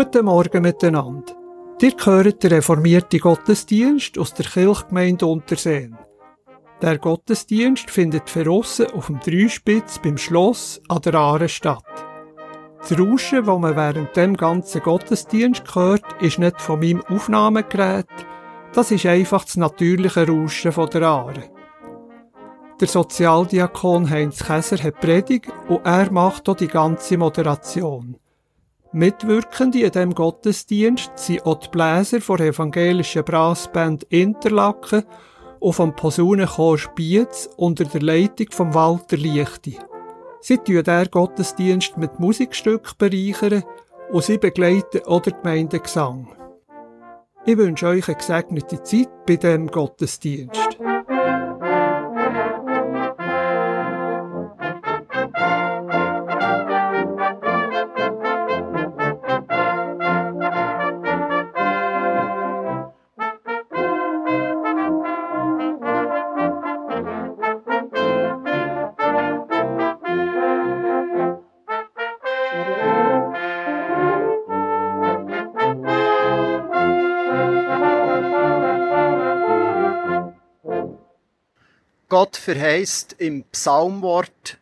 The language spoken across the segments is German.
Guten Morgen miteinander. Ihr gehört den reformierten Gottesdienst aus der Kirchgemeinde Unterseen. Der Gottesdienst findet verrossen auf dem Dreispitz beim Schloss an der Aare statt. Das Rauschen, das man während dem ganzen Gottesdienst hört, ist nicht von meinem Aufnahmegerät, das ist einfach das natürliche Rauschen der Aare. Der Sozialdiakon Heinz Käser hat Predigt und er macht auch die ganze Moderation. Mitwirkende in diesem Gottesdienst sind auch die Bläser der evangelischen Brassband Interlaken und vom Posaunenchor Spiez unter der Leitung von Walter Lichti. Sie tun diesen Gottesdienst mit Musikstücken bereichern und sie begleiten auch den Gemeindegesang. Ich wünsche euch eine gesegnete Zeit bei diesem Gottesdienst. Gott verheißt im Psalmwort,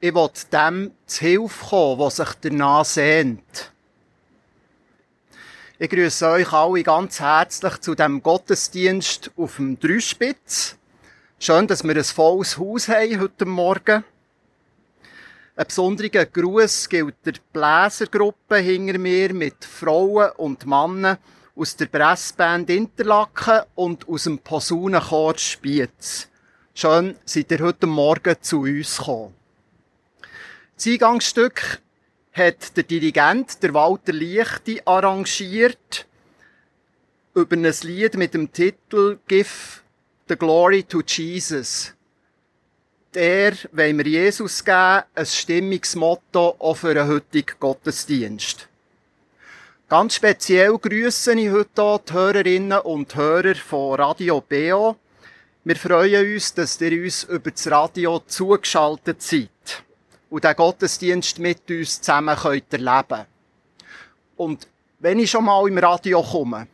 ich will dem zu Hilfe kommen, was sich danach sehnt. Ich grüße euch alle ganz herzlich zu dem Gottesdienst auf dem Dreispitz. Schön, dass wir ein volles Haus haben heute Morgen. Ein besonderer Gruß gilt der Bläsergruppe hinter mir mit Frauen und Männern aus der Pressband Interlaken und aus dem Posaunenchor Spiez. Schön, seid ihr heute Morgen zu uns gekommen. Das Eingangsstück hat der Dirigent, der Walter Lichti, arrangiert über ein Lied mit dem Titel Give the Glory to Jesus. Der wollen wir Jesus geben, ein Stimmungsmotto auch für den heutigen Gottesdienst. Ganz speziell grüße ich heute die Hörerinnen und Hörer von Radio BO, wir freuen uns, dass ihr uns über das Radio zugeschaltet seid und den Gottesdienst mit uns zusammen könnt erleben Und wenn ich schon mal im Radio komme,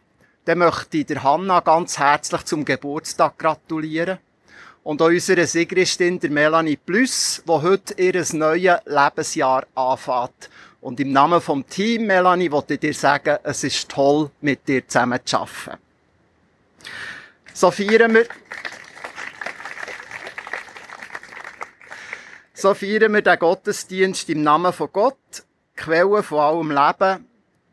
dann möchte ich der Hanna ganz herzlich zum Geburtstag gratulieren. Und auch unserer Sigristin, der Melanie Plus, die heute ihr neues Lebensjahr anfängt. Und im Namen vom Team, Melanie, wollte ich dir sagen, es ist toll, mit dir zusammen zu arbeiten. So feiern wir So feiern wir den Gottesdienst im Namen von Gott, Quelle von allem Leben,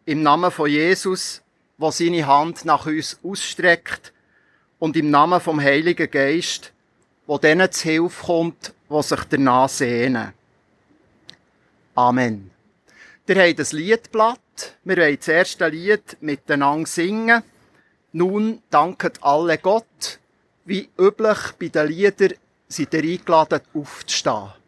im Namen von Jesus, der seine Hand nach uns ausstreckt, und im Namen vom Heiligen Geist, wo denen zu Hilfe kommt, die sich danach sehnen. Amen. Ihr habt das Liedblatt. Wir wollen das erste Lied miteinander singen. Nun danket alle Gott. Wie üblich bei den Liedern seid ihr eingeladen, aufzustehen.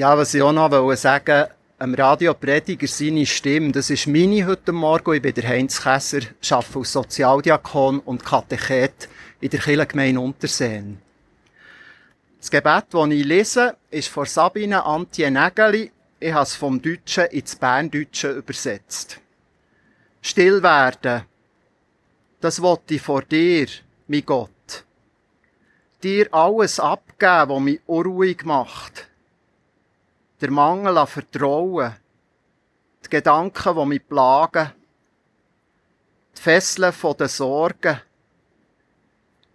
Ja, was ich auch noch sagen am Radioprediger seine Stimme, das ist meine heute Morgen. Ich bin der Heinz Kässer, arbeite als Sozialdiakon und Katechet in der Kirchengemeinde Unterseen. Das Gebet, das ich lese, ist von Sabine Antje Nägeli. Ich habe es vom Deutschen ins Berndeutsche übersetzt. Still werden. Das wollte ich vor dir, mein Gott. Dir alles abgeben, was mich unruhig macht der Mangel an Vertrauen, die Gedanken, die mich plagen, die Fesseln der Sorgen,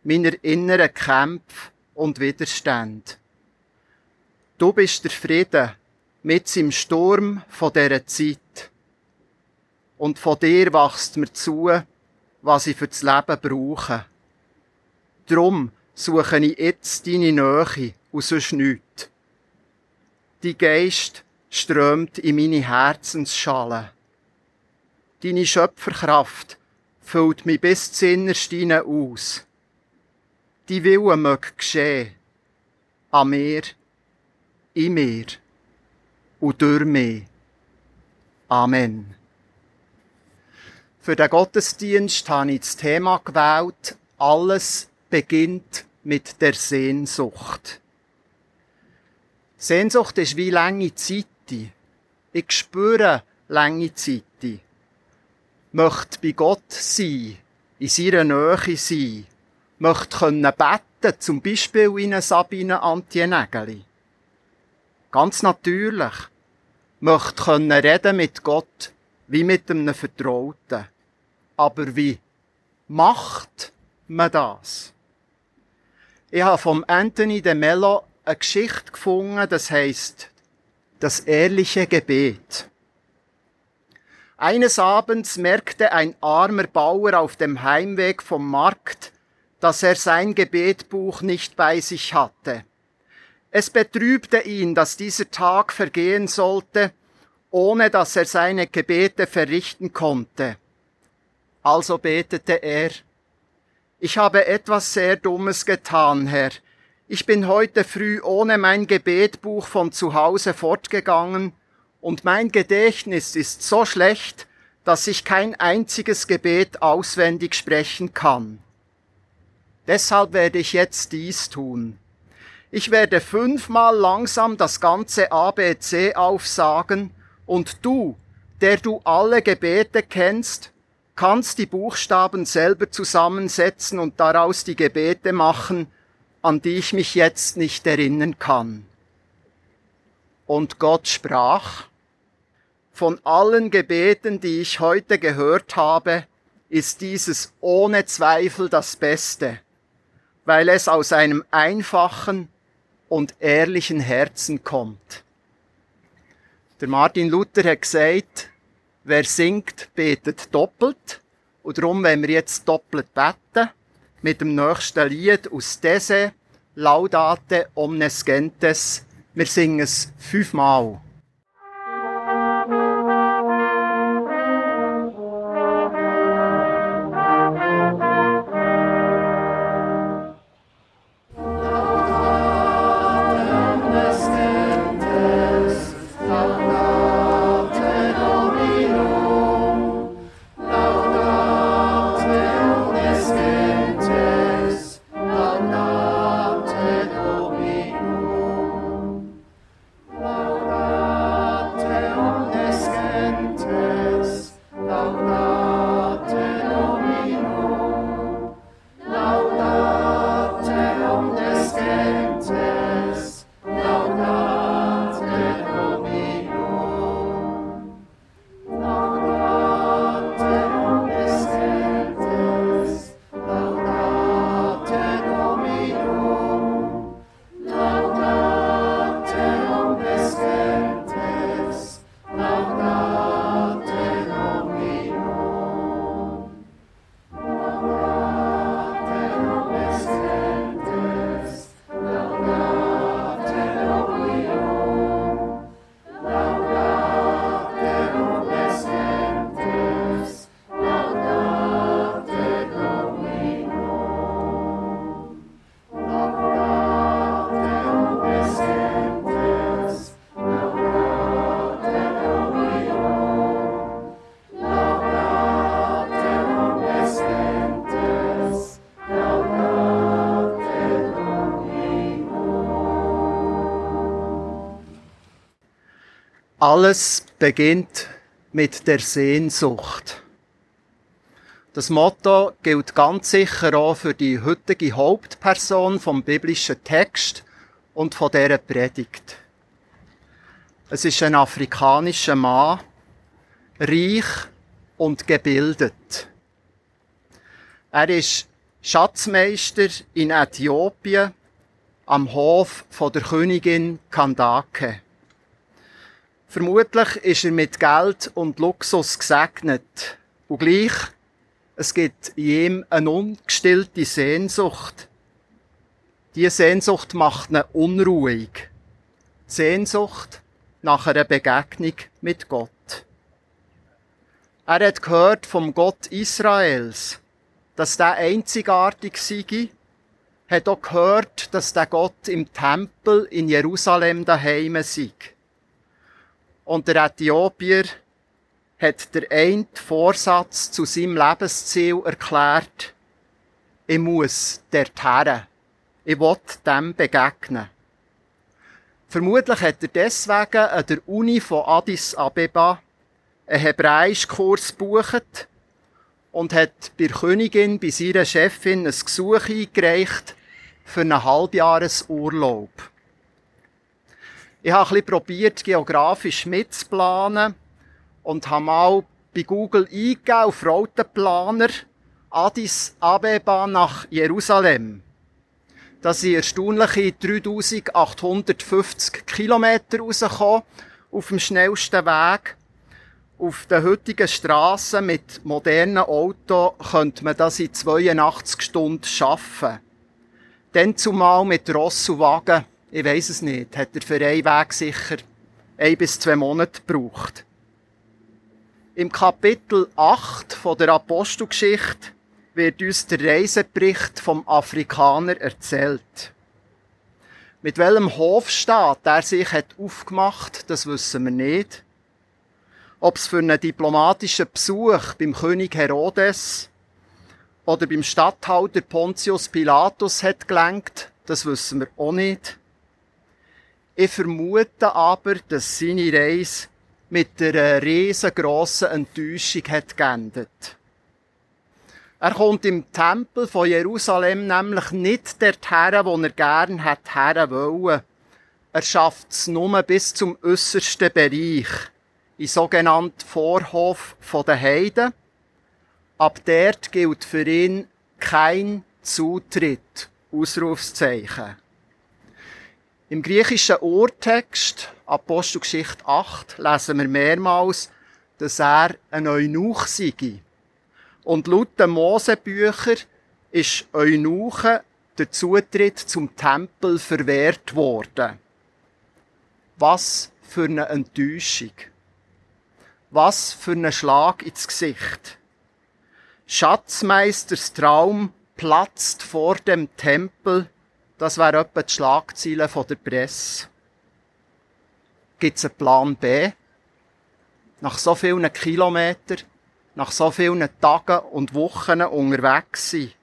meiner inneren Kämpfe und Widerstände. Du bist der Frieden mit im Sturm von dieser Zeit. Und von dir wachst mir zu, was ich für das Leben brauche. Drum suche ich jetzt deine Nähe und sonst nichts die Geist strömt in meine Herzensschale. Deine Schöpferkraft füllt mich bis zu Innersteine aus. Die Wille möge geschehen. An mir, in mir und durch mich. Amen. Für den Gottesdienst habe ich das Thema gewählt, alles beginnt mit der Sehnsucht. Sehnsucht ist wie lange Zeit. Ich spüre lange Zeit. Möchte bei Gott sein, in seiner Nähe sein, möchte können beten, zum Beispiel in eine Sabine Antienägeli. Ganz natürlich. Möchte können reden mit Gott, wie mit einem Vertrauten. Aber wie macht man das? Ich habe vom Anthony de Mello eine Geschichte gefunden, das heißt das ehrliche Gebet. Eines Abends merkte ein armer Bauer auf dem Heimweg vom Markt, dass er sein Gebetbuch nicht bei sich hatte. Es betrübte ihn, dass dieser Tag vergehen sollte, ohne dass er seine Gebete verrichten konnte. Also betete er, ich habe etwas sehr Dummes getan, Herr. Ich bin heute früh ohne mein Gebetbuch von zu Hause fortgegangen und mein Gedächtnis ist so schlecht, dass ich kein einziges Gebet auswendig sprechen kann. Deshalb werde ich jetzt dies tun. Ich werde fünfmal langsam das ganze ABC aufsagen und du, der du alle Gebete kennst, kannst die Buchstaben selber zusammensetzen und daraus die Gebete machen, an die ich mich jetzt nicht erinnern kann. Und Gott sprach, von allen Gebeten, die ich heute gehört habe, ist dieses ohne Zweifel das Beste, weil es aus einem einfachen und ehrlichen Herzen kommt. Der Martin Luther hat gesagt, wer singt, betet doppelt. Und darum, wenn wir jetzt doppelt beten, mit dem nächsten Lied aus Dese, Laudate Omnes Gentes. Wir singen es fünfmal. Alles beginnt mit der Sehnsucht. Das Motto gilt ganz sicher auch für die heutige Hauptperson vom biblischen Text und von dieser Predigt. Es ist ein afrikanischer Mann, reich und gebildet. Er ist Schatzmeister in Äthiopien am Hof von der Königin Kandake. Vermutlich ist er mit Geld und Luxus gesegnet. Und gleich, es gibt in ihm eine ungestillte Sehnsucht. Diese Sehnsucht macht ihn unruhig. Sehnsucht nach einer Begegnung mit Gott. Er hat gehört vom Gott Israels, dass der einzigartig sei, hat auch gehört, dass der Gott im Tempel in Jerusalem daheim sei. Und der Äthiopier hat der einen Vorsatz zu seinem Lebensziel erklärt. Ich muss dorthin. Ich will dem begegnen. Vermutlich hat er deswegen an der Uni von Addis Abeba einen Hebräischkurs gebucht und hat bei der Königin, bei ihrer Chefin, ein Gesuch eingereicht für einen Halbjahresurlaub. Ich habe ein probiert, geografisch mitzuplanen und habe mal bei Google eingegeben auf Routenplaner Addis Abeba nach Jerusalem. Da sind erstaunliche 3850 Kilometer rausgekommen auf dem schnellsten Weg. Auf den heutigen Strassen mit modernen Autos könnte man das in 82 Stunden schaffen. Dann zumal mit Ross und Wagen ich weiß es nicht, hat er für einen Weg sicher ein bis zwei Monate gebraucht. Im Kapitel 8 von der Apostelgeschichte wird uns der Reisebericht vom Afrikaner erzählt. Mit welchem Hofstaat er sich hat aufgemacht, das wissen wir nicht. Ob es für einen diplomatischen Besuch beim König Herodes oder beim Statthalter Pontius Pilatus hat gelenkt, das wissen wir auch nicht. Ich vermute aber, dass seine Reise mit einer riesengroßen Enttäuschung hat geendet. Er kommt im Tempel von Jerusalem nämlich nicht dorthin, wo er gern hat her wollen. Er schafft es nur bis zum äußersten Bereich, in sogenannten Vorhof der Heiden. Ab dort gilt für ihn kein Zutritt. Ausrufszeichen. Im griechischen Urtext, Apostelgeschichte 8, lesen wir mehrmals, dass er ein Eunuch sei. Und laut den Mosebücher ist Eunuchen der Zutritt zum Tempel verwehrt worden. Was für eine Enttäuschung. Was für ein Schlag ins Gesicht. Schatzmeisters Traum platzt vor dem Tempel das wäre etwa die Schlagzeile der Presse. Gibt es einen Plan B? Nach so vielen Kilometern, nach so vielen Tagen und Wochen unterwegs sein?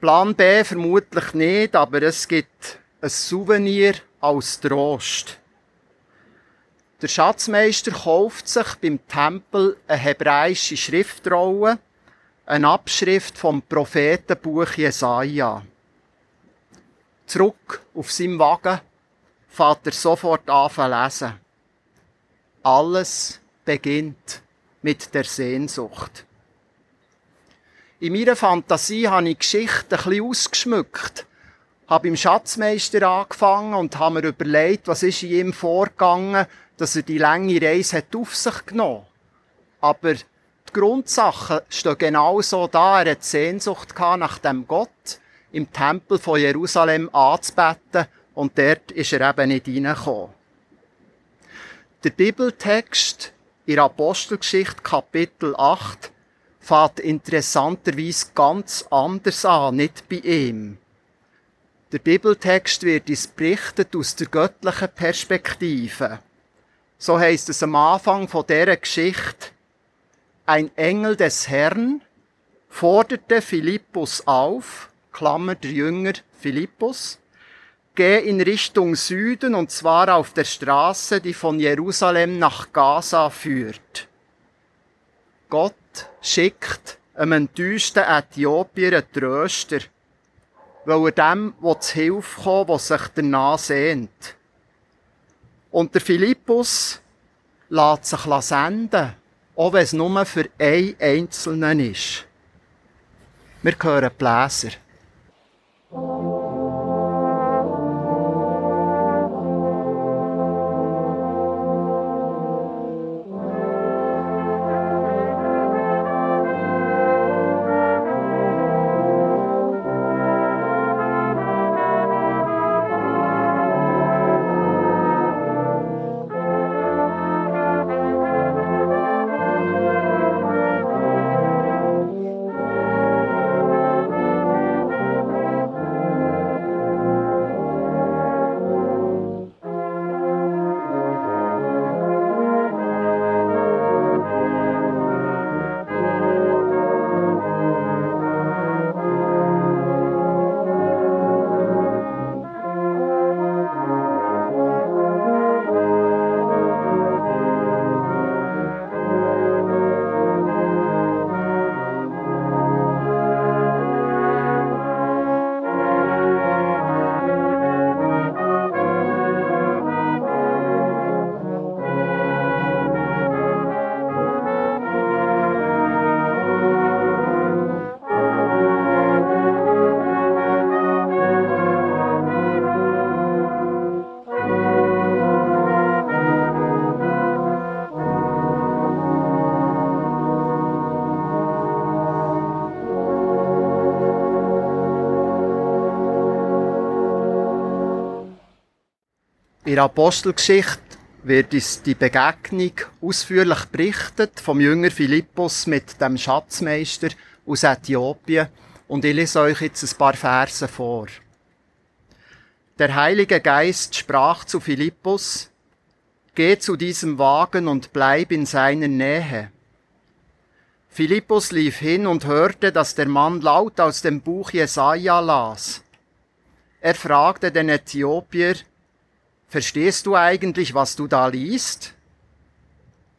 Plan B vermutlich nicht, aber es gibt ein Souvenir als Trost. Der Schatzmeister kauft sich beim Tempel eine hebräische Schriftrolle, eine Abschrift vom Prophetenbuch Jesaja zurück auf seinem Wagen, fährt er sofort an zu lesen. Alles beginnt mit der Sehnsucht. In meiner Fantasie habe ich die Geschichte ein bisschen ausgeschmückt. Habe beim Schatzmeister angefangen und habe mir überlegt, was ist in ihm vorgegangen, dass er die lange Reise hat auf sich genommen Aber die Grundsachen stehen genauso da. Er hat Sehnsucht nach dem Gott im Tempel von Jerusalem anzubeten und dort ist er eben nicht reingekommen. Der Bibeltext in Apostelgeschichte Kapitel 8 fängt interessanterweise ganz anders an, nicht bei ihm. Der Bibeltext wird uns berichtet aus der göttlichen Perspektive. So heißt es am Anfang von dieser Geschichte, ein Engel des Herrn forderte Philippus auf, Klammer der Jünger Philippus, geh in Richtung Süden und zwar auf der Straße, die von Jerusalem nach Gaza führt. Gott schickt einem enttäuschten Äthiopier einen Tröster, weil er dem zu Hilfe kommen der sich danach sehnt. Und der Philippus lässt sich senden, auch wenn es nur für einen Einzelnen ist. Wir hören Bläser. In der Apostelgeschichte wird uns die Begegnung ausführlich berichtet vom Jünger Philippus mit dem Schatzmeister aus Äthiopien und ich lese euch jetzt ein paar Verse vor. Der Heilige Geist sprach zu Philippus, Geh zu diesem Wagen und bleib in seiner Nähe. Philippus lief hin und hörte, dass der Mann laut aus dem Buch Jesaja las. Er fragte den Äthiopier, Verstehst du eigentlich, was du da liest?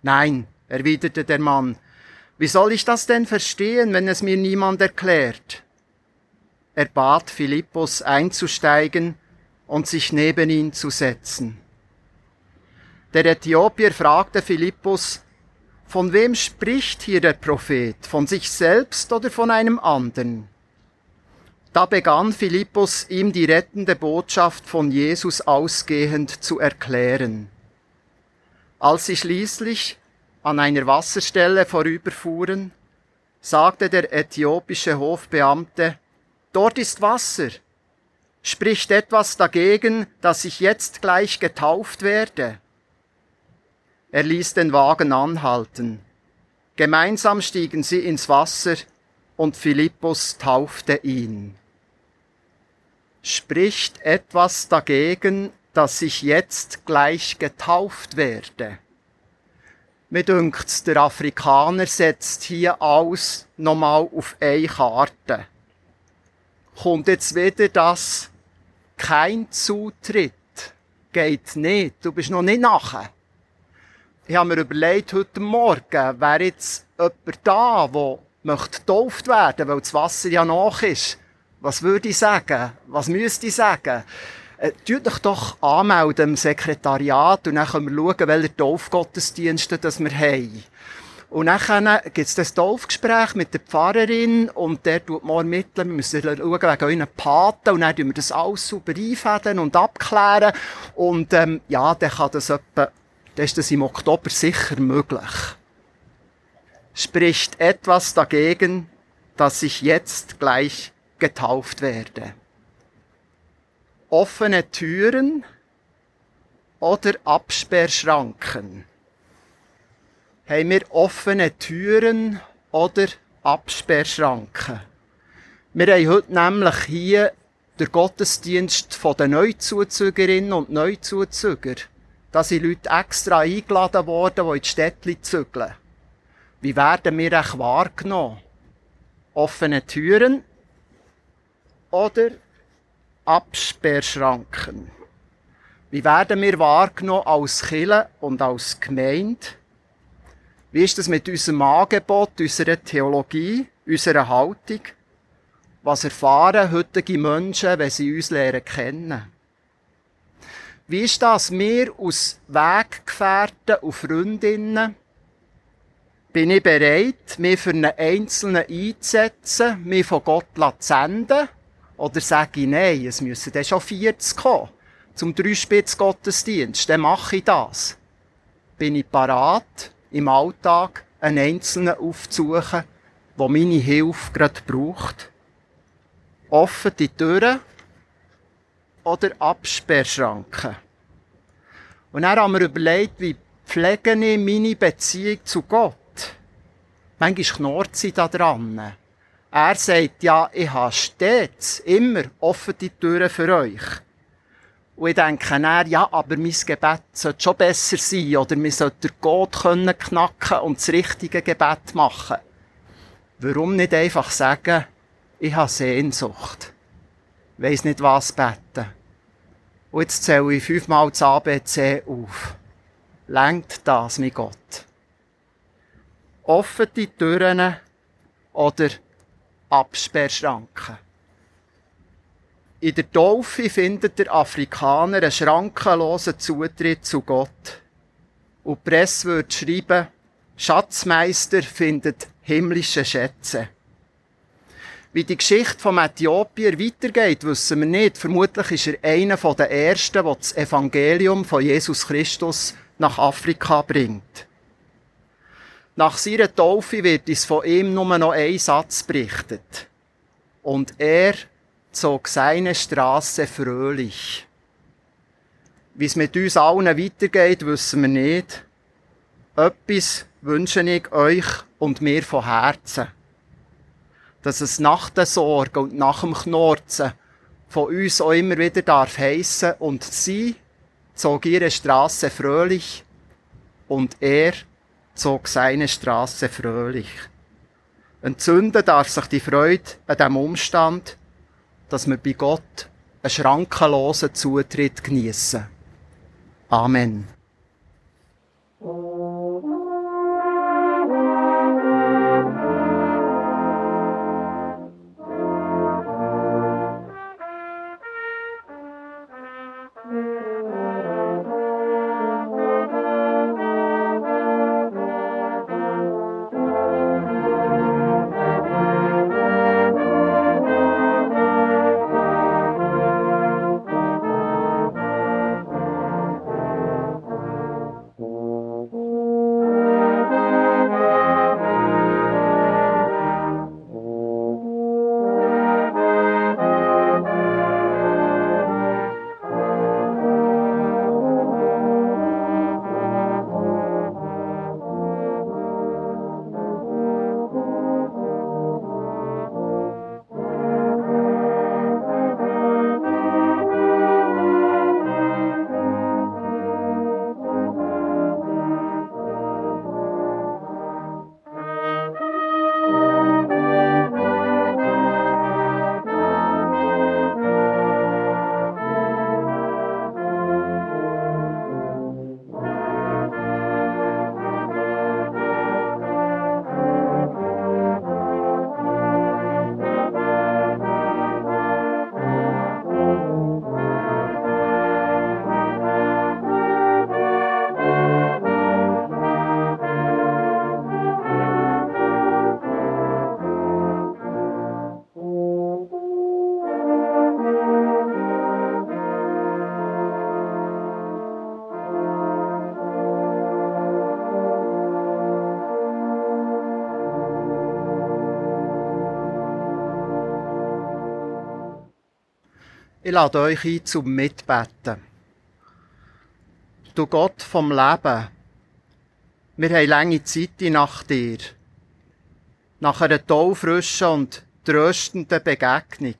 Nein, erwiderte der Mann. Wie soll ich das denn verstehen, wenn es mir niemand erklärt? Er bat Philippus einzusteigen und sich neben ihn zu setzen. Der Äthiopier fragte Philippus, von wem spricht hier der Prophet, von sich selbst oder von einem anderen? Da begann Philippus ihm die rettende Botschaft von Jesus ausgehend zu erklären. Als sie schließlich an einer Wasserstelle vorüberfuhren, sagte der äthiopische Hofbeamte, Dort ist Wasser. Spricht etwas dagegen, dass ich jetzt gleich getauft werde? Er ließ den Wagen anhalten. Gemeinsam stiegen sie ins Wasser und Philippus taufte ihn spricht etwas dagegen, dass ich jetzt gleich getauft werde. Mir dünkt, der Afrikaner setzt hier alles nochmal auf eine Karte. Kommt jetzt wieder das, kein Zutritt, geht nicht, du bist noch nicht nachher. Ich habe mir überlegt, heute Morgen wäre jetzt jemand da, der möchte getauft werden, weil das Wasser ja nach ist. Was würde ich sagen? Was müsste ich sagen? Äh, tut euch doch anmelden im Sekretariat und dann können wir schauen, welche Taufgottesdienste das wir haben. Und dann gibt es das Taufgespräch mit der Pfarrerin und der tut mal ermitteln. Wir müssen schauen wegen euren Paten und dann tun wir das alles super einfäden und abklären. Und ähm, ja, dann kann das etwa, dann ist das im Oktober sicher möglich. Spricht etwas dagegen, dass ich jetzt gleich getauft werde. Offene Türen oder Absperrschranken? Haben wir offene Türen oder Absperrschranken? Wir haben heute nämlich hier den Gottesdienst der Neuzuzügerinnen und Neuzuzüger. Da sind Leute extra eingeladen worden, die in die Städte zügeln. Wie werden wir auch wahrgenommen? Offene Türen oder Absperrschranken. Wie werden wir wahrgenommen als Kille und als Gemeinde? Wie ist das mit unserem Angebot, unserer Theologie, unserer Haltung? Was erfahren heutige Menschen, wenn sie uns lernen kennen? Wie ist das, wir als Weggefährten und Freundinnen, bin ich bereit, mich für einen Einzelnen einzusetzen, mich von Gott zu senden? Oder sage ich, nein, es müssen dann schon 40 kommen zum Dreispitz-Gottesdienst, dann mache ich das. Bin ich parat, im Alltag einen Einzelnen aufzusuchen, der meine Hilfe gerade braucht? Offen die Türen oder Absperrschranken? Und dann haben wir überlegt, wie pflege ich meine Beziehung zu Gott? Manchmal knurrt sie da dran. Er sagt, ja, ich habe stets, immer offen die Türen für euch. Und ich denke dann, ja, aber mein Gebet sollte schon besser sein, oder wir sollten Gott können knacken und das richtige Gebet machen. Warum nicht einfach sagen, ich habe Sehnsucht. Weiss nicht was beten. Und jetzt zähle ich fünfmal das ABC auf. Lenkt das, mein Gott? Offene Türen oder Absperrschranken? In der Taufe findet der Afrikaner einen schrankenlosen Zutritt zu Gott. Und die Presse wird schreiben, Schatzmeister findet himmlische Schätze. Wie die Geschichte vom Äthiopier weitergeht, wissen wir nicht. Vermutlich ist er einer der Ersten, der das Evangelium von Jesus Christus nach Afrika bringt. Nach seiner Taufe wird uns von ihm nur noch ein Satz berichtet. Und er zog seine Straße fröhlich. Wie es mit uns allen weitergeht, wissen wir nicht. Etwas wünsche ich euch und mir von Herzen. Dass es nach der Sorge und nach dem Knorzen von uns auch immer wieder darf heissen und sie zog ihre Straße fröhlich und er zog seine Straße fröhlich. Entzünden darf sich die Freude an dem Umstand, dass wir bei Gott einen schrankenlosen Zutritt geniessen. Amen. Lade euch ein zum Mitbeten. Du Gott vom Leben, wir haben lange Zeit nach dir. Nach einer taufrischen und tröstenden Begegnung.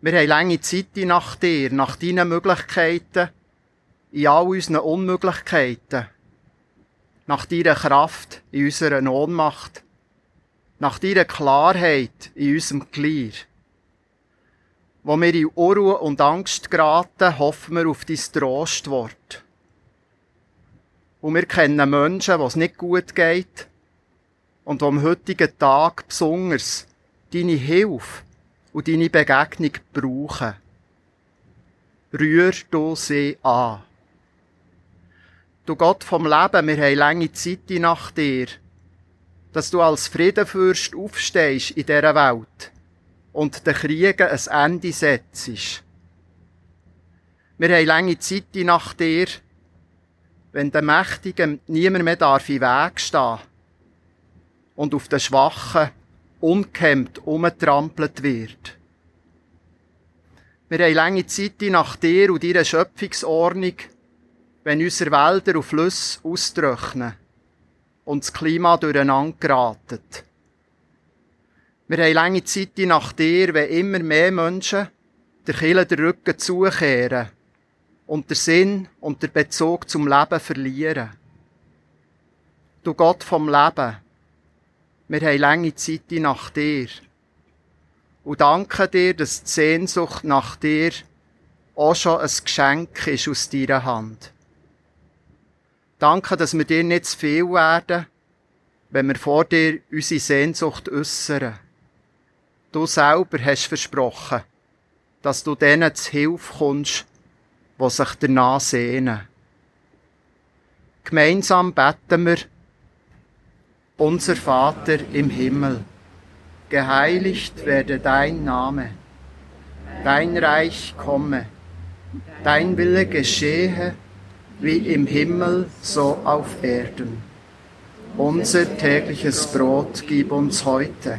Wir haben lange Zeit nach dir, nach deinen Möglichkeiten, in all unseren Unmöglichkeiten, nach deiner Kraft in unserer Ohnmacht, nach deiner Klarheit in unserem Glied. Wo wir in Unruhe und Angst geraten, hoffen wir auf dein Trostwort. Und wir kennen Menschen, wo es nicht gut geht und am heutigen Tag besonders deine Hilfe und deine Begegnung brauchen. Rühr du sie an. Du Gott vom Leben, wir haben lange Zeit nach dir, dass du als Friedenfürst aufstehst in dieser Welt und den Kriegen ein Ende setzt. Wir haben lange Zeit nach dir, wenn der Mächtigen niemand mehr darf im Weg stehen und auf den Schwachen unkemmt umgetrampelt wird. Wir haben lange Zeit nach dir und deiner Schöpfungsordnung, wenn unsere Wälder und Flüsse austrocknen und das Klima durcheinander geraten. Wir haben lange Zeit nach dir, wenn immer mehr Menschen der Kirche den Rücken zukehren und der Sinn und der Bezug zum Leben verlieren. Du Gott vom Leben, wir haben lange Zeit nach dir. Und danke dir, dass die Sehnsucht nach dir auch schon ein Geschenk ist aus deiner Hand. Danke, dass wir dir nicht zu viel werden, wenn wir vor dir unsere Sehnsucht äußern. Du selber hast versprochen, dass du denen zu Hilfe kommst, die sich danach sehnen. Gemeinsam beten wir, unser Vater im Himmel, geheiligt werde dein Name, dein Reich komme, dein Wille geschehe, wie im Himmel, so auf Erden. Unser tägliches Brot gib uns heute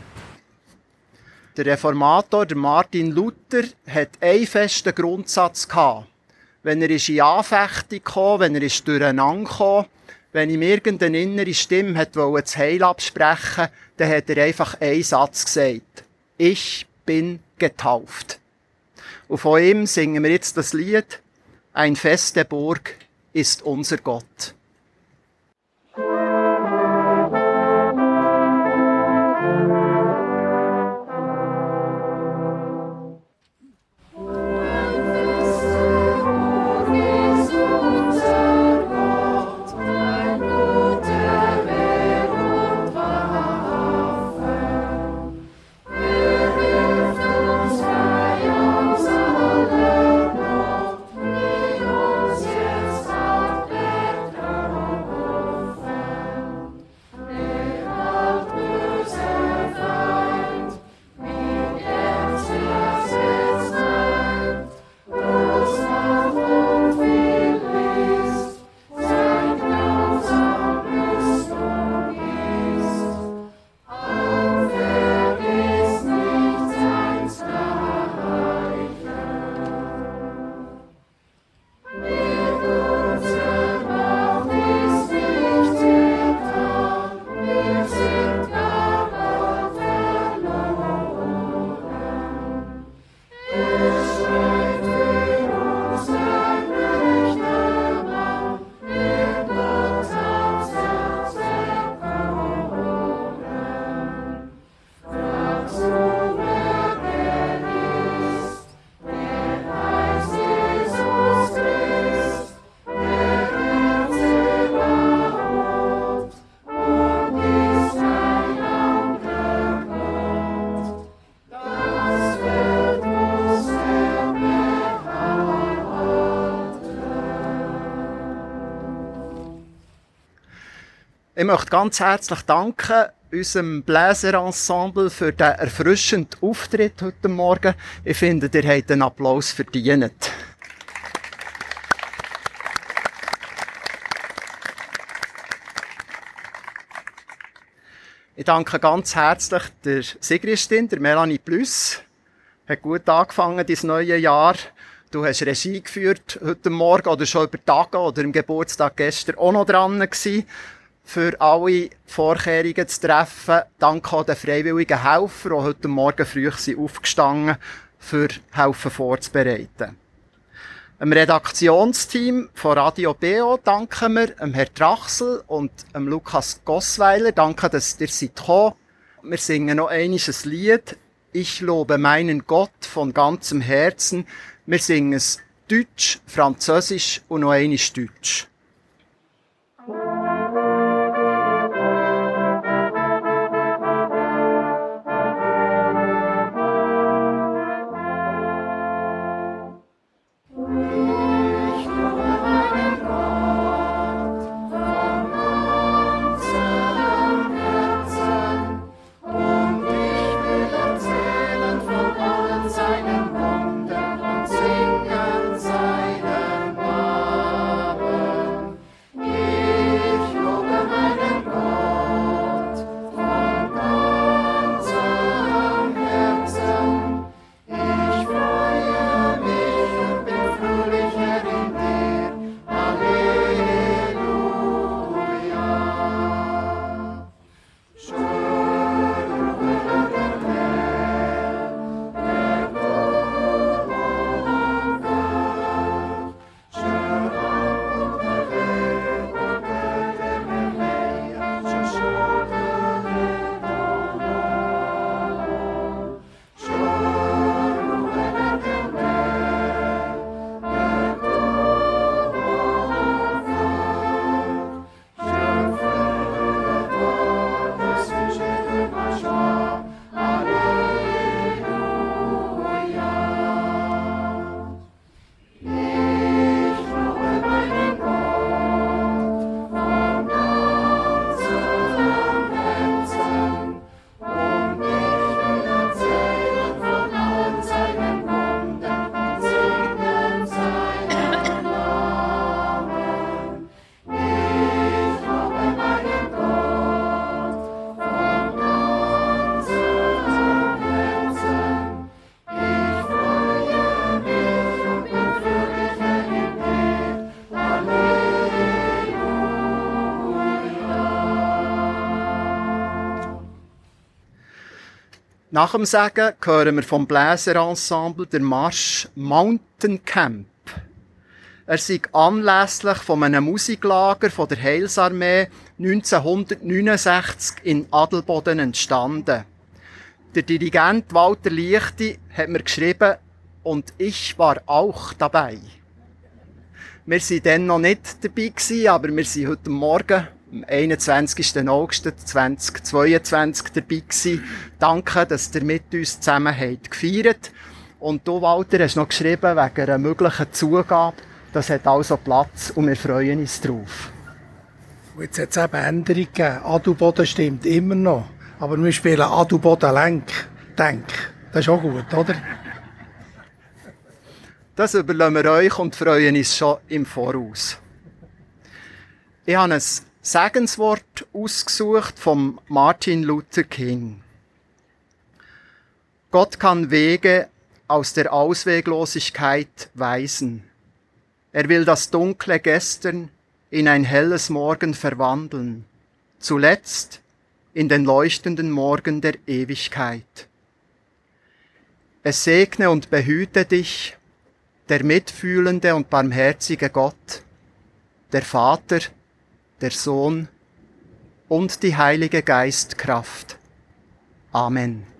Der Reformator, der Martin Luther, hat einen festen Grundsatz gehabt. Wenn er in Anfechtung kam, wenn er durcheinander kam, wenn ihm irgendeine innere Stimme hat das Heil absprechen dann hat er einfach einen Satz gesagt. Ich bin getauft. Und von ihm singen wir jetzt das Lied Ein feste Burg ist unser Gott. Möchte ganz herzlich danken unserem Bläserensemble für den erfrischenden Auftritt heute Morgen. Ich finde, ihr habt einen Applaus verdient. Ich danke ganz herzlich der Sigristin, der Melanie Plus. Hat gut angefangen, dieses neue Jahr. Du hast Regie geführt heute Morgen oder schon über Tage oder im Geburtstag gestern auch noch dran gewesen, für alle Vorkehrungen zu treffen. Danke an den freiwilligen Helfer, die heute Morgen früh sind aufgestanden für helfen vorzubereiten. Dem Redaktionsteam von Radio BO danken wir, dem Herrn Trachsel und dem Lukas Gossweiler. Danke, dass ihr seid gekommen. Wir singen noch ein Lied. Ich lobe meinen Gott von ganzem Herzen. Wir singen es Deutsch, Französisch und noch einmal Deutsch. Nach dem Sagen hören wir vom Bläserensemble der Marsch Mountain Camp. Er sei anlässlich von einem Musiklager von der Heilsarmee 1969 in Adelboden entstanden. Der Dirigent Walter Lichti hat mir geschrieben, und ich war auch dabei. Wir waren dann noch nicht dabei aber wir sind heute Morgen am 21. August 2022 dabei gewesen. Danke, dass ihr mit uns zusammen habt gefeiert. Und du, Walter, hast noch geschrieben wegen einer möglichen Zugabe. Das hat also Platz und wir freuen uns drauf. Und jetzt hat es eben Änderungen gegeben. Adelboden stimmt immer noch. Aber wir spielen Adelboden Lenk. Denk. Das ist auch gut, oder? Das überlassen wir euch und freuen uns schon im Voraus. Ich habe ein Segenswort ausgesucht vom Martin Luther King. Gott kann Wege aus der Ausweglosigkeit weisen. Er will das dunkle Gestern in ein helles Morgen verwandeln, zuletzt in den leuchtenden Morgen der Ewigkeit. Es segne und behüte dich, der mitfühlende und barmherzige Gott, der Vater, der Sohn und die Heilige Geistkraft. Amen.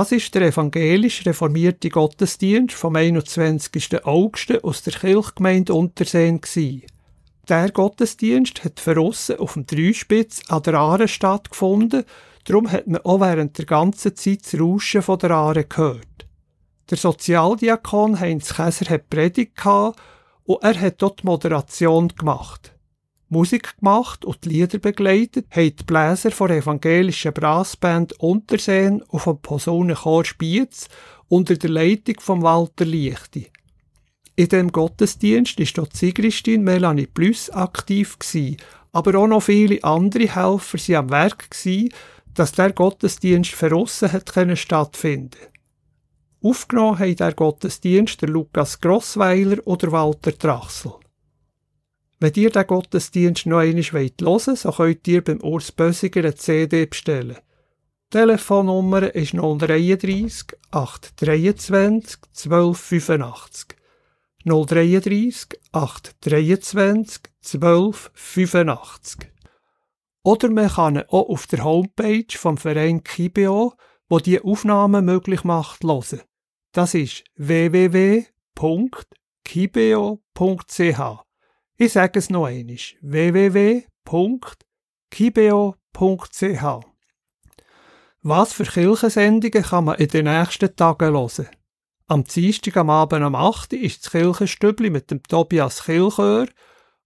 Das ist der evangelisch reformierte Gottesdienst vom 21. August aus der Kirchgemeinde Unterseen. Der Gottesdienst hat verrissen auf dem Dreispitz an der Aare stattgefunden, darum hat man auch während der ganzen Zeit das Rauschen von der Aare gehört. Der Sozialdiakon Heinz Käser hat Predigt gehabt und er hat dort die Moderation gemacht. Musik gemacht und die Lieder begleitet haben die Bläser der evangelischen Brassband Unterseen und vom Posaunenchor Spiez unter der Leitung von Walter Lichti. In dem Gottesdienst ist dort Sigristin Melanie Plus aktiv gewesen, aber auch noch viele andere Helfer sind am Werk gewesen, dass der Gottesdienst verrissen hat können stattfinden. Aufgenommen haben der Gottesdienst der Lukas Grossweiler oder Walter Trachsel. Wenn ihr den Gottesdienst noch einmal hören wollt, so könnt ihr beim Urs Bösiger eine CD bestellen. Die Telefonnummer ist 033 823 1285. 033 823 1285. Oder man kann ihn auch auf der Homepage vom Verein Kibeo, wo die Aufnahmen möglich macht, hören. Das ist www.kibeo.ch. Ich sage es noch einmal. www.kibeo.ch Was für Kirchensendungen kann man in den nächsten Tagen hören? Am Dienstag am Abend am 8. ist das Kirchenstübli mit dem Tobias Kilchör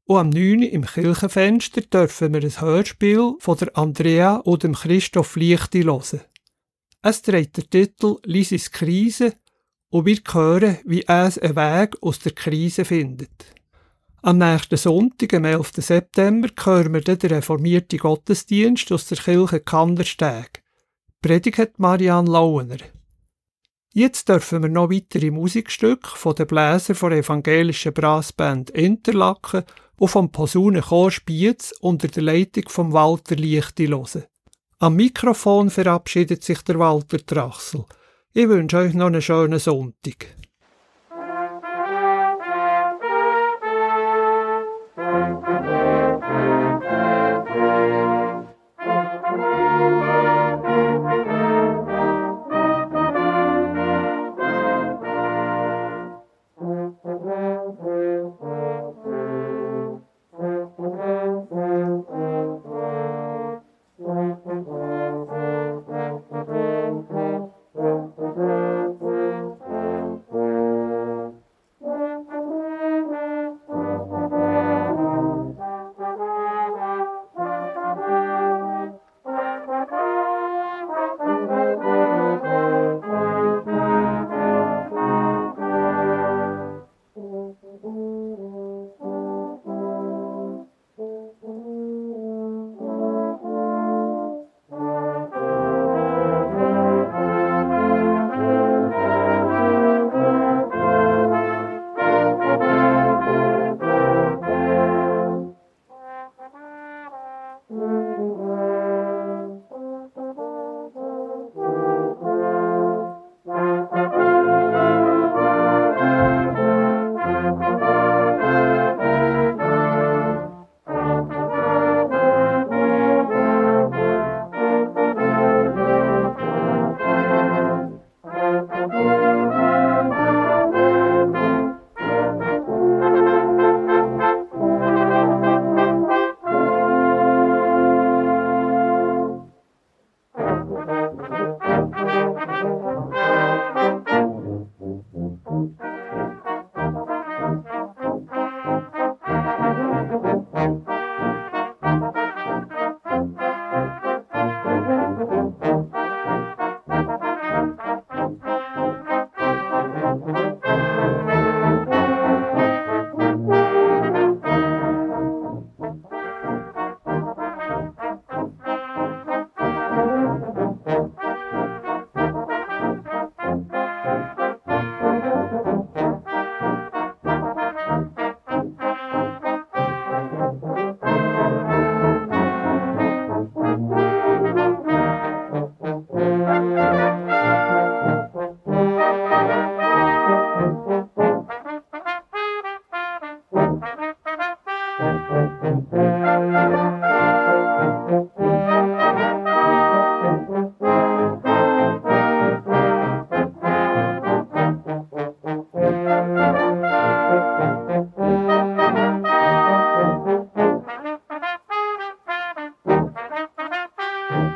und am 9. im Kirchenfenster dürfen wir ein Hörspiel von der Andrea und dem Christoph Lichti hören. Es trägt den Titel Lisis Krise und wir hören, wie er einen Weg aus der Krise findet. Am nächsten Sonntag, am 11. September, hören wir den reformierten Gottesdienst aus der Kirche Kandersteg. Predigt hat Marianne Lauener. Jetzt dürfen wir noch weitere Musikstücke von den Bläsern der evangelischen Brassband Interlaken und vom Posaunenchor Spiez unter der Leitung von Walter Lichti hören. Am Mikrofon verabschiedet sich der Walter Trachsel. Ich wünsche euch noch einen schönen Sonntag.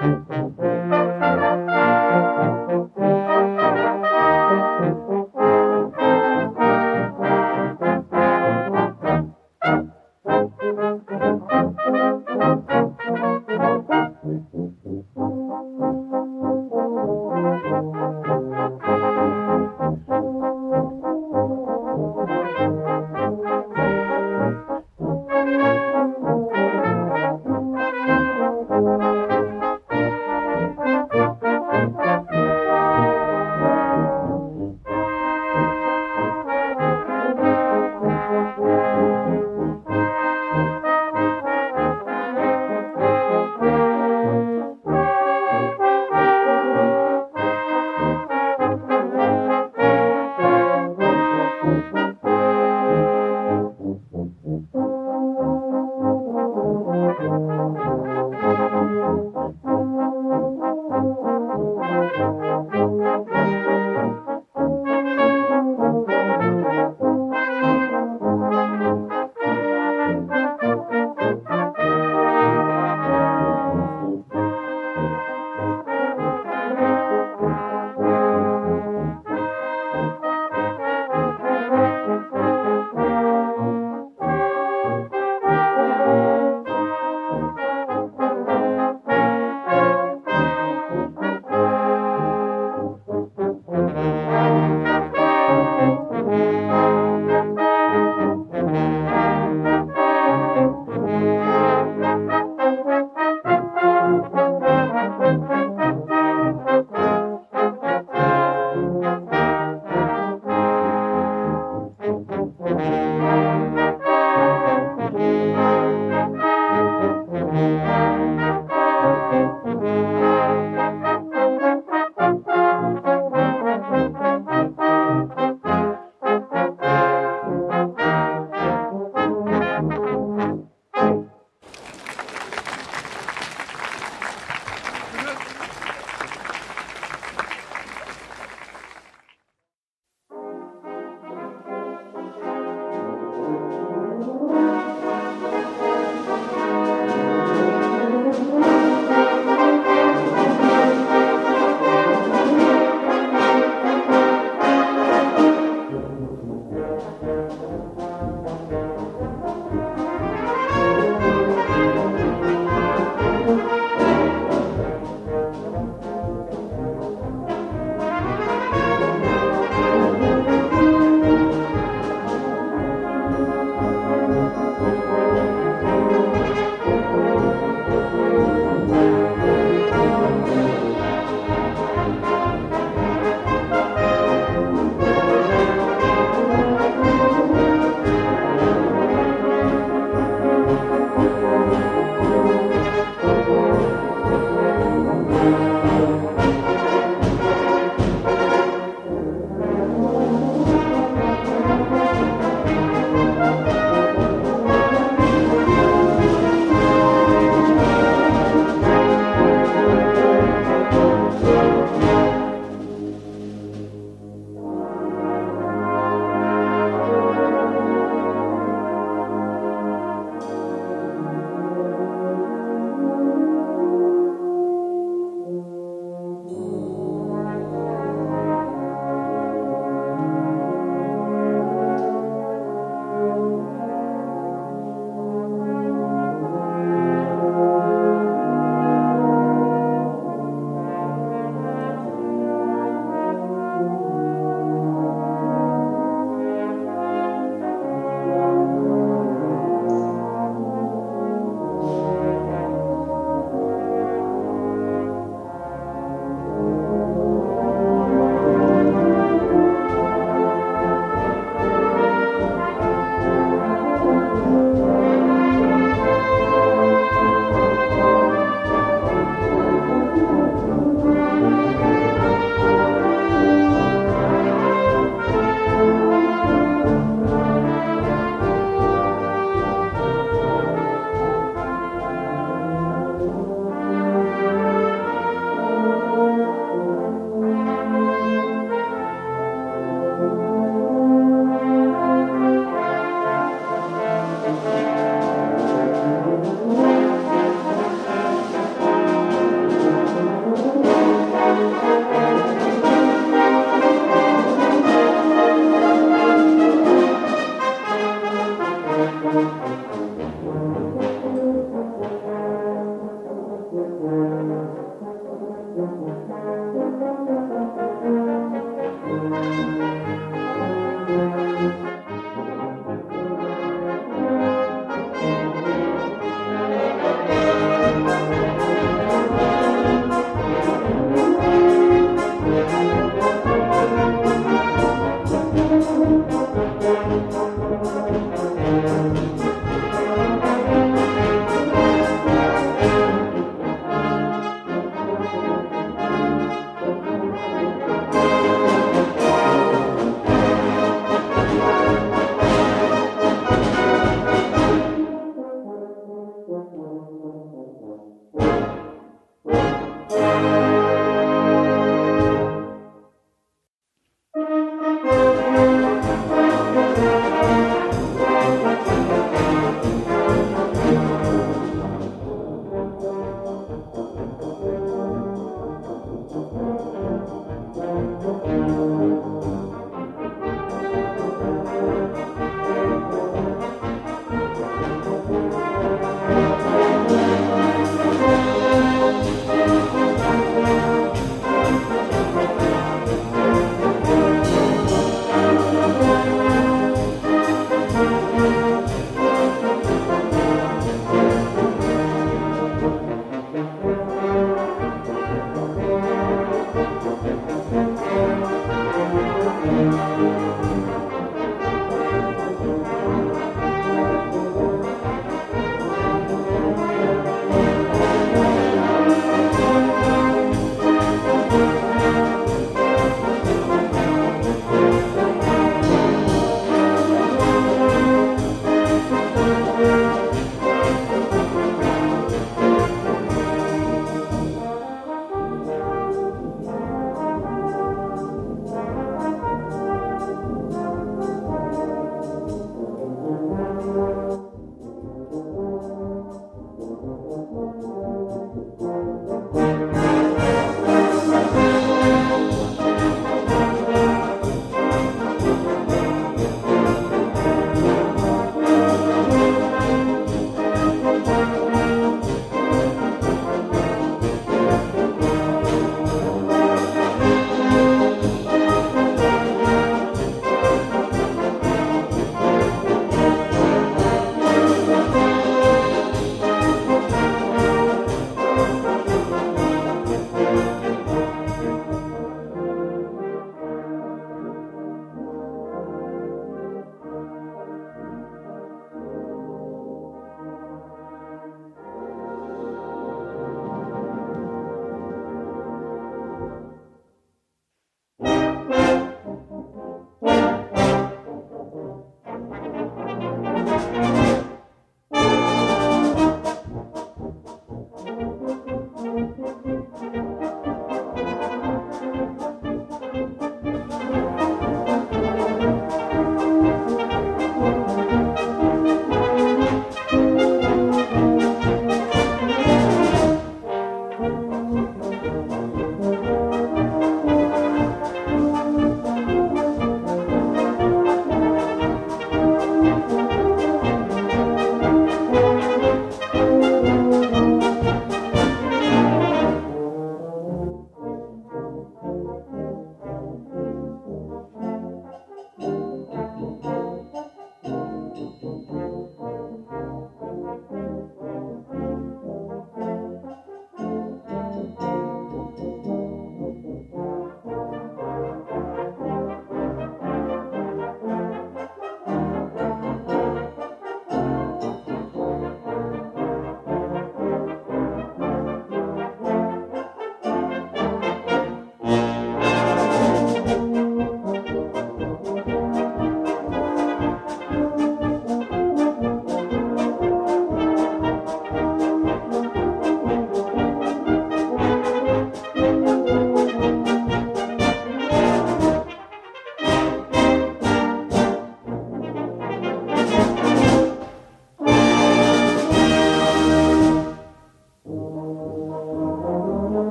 Musik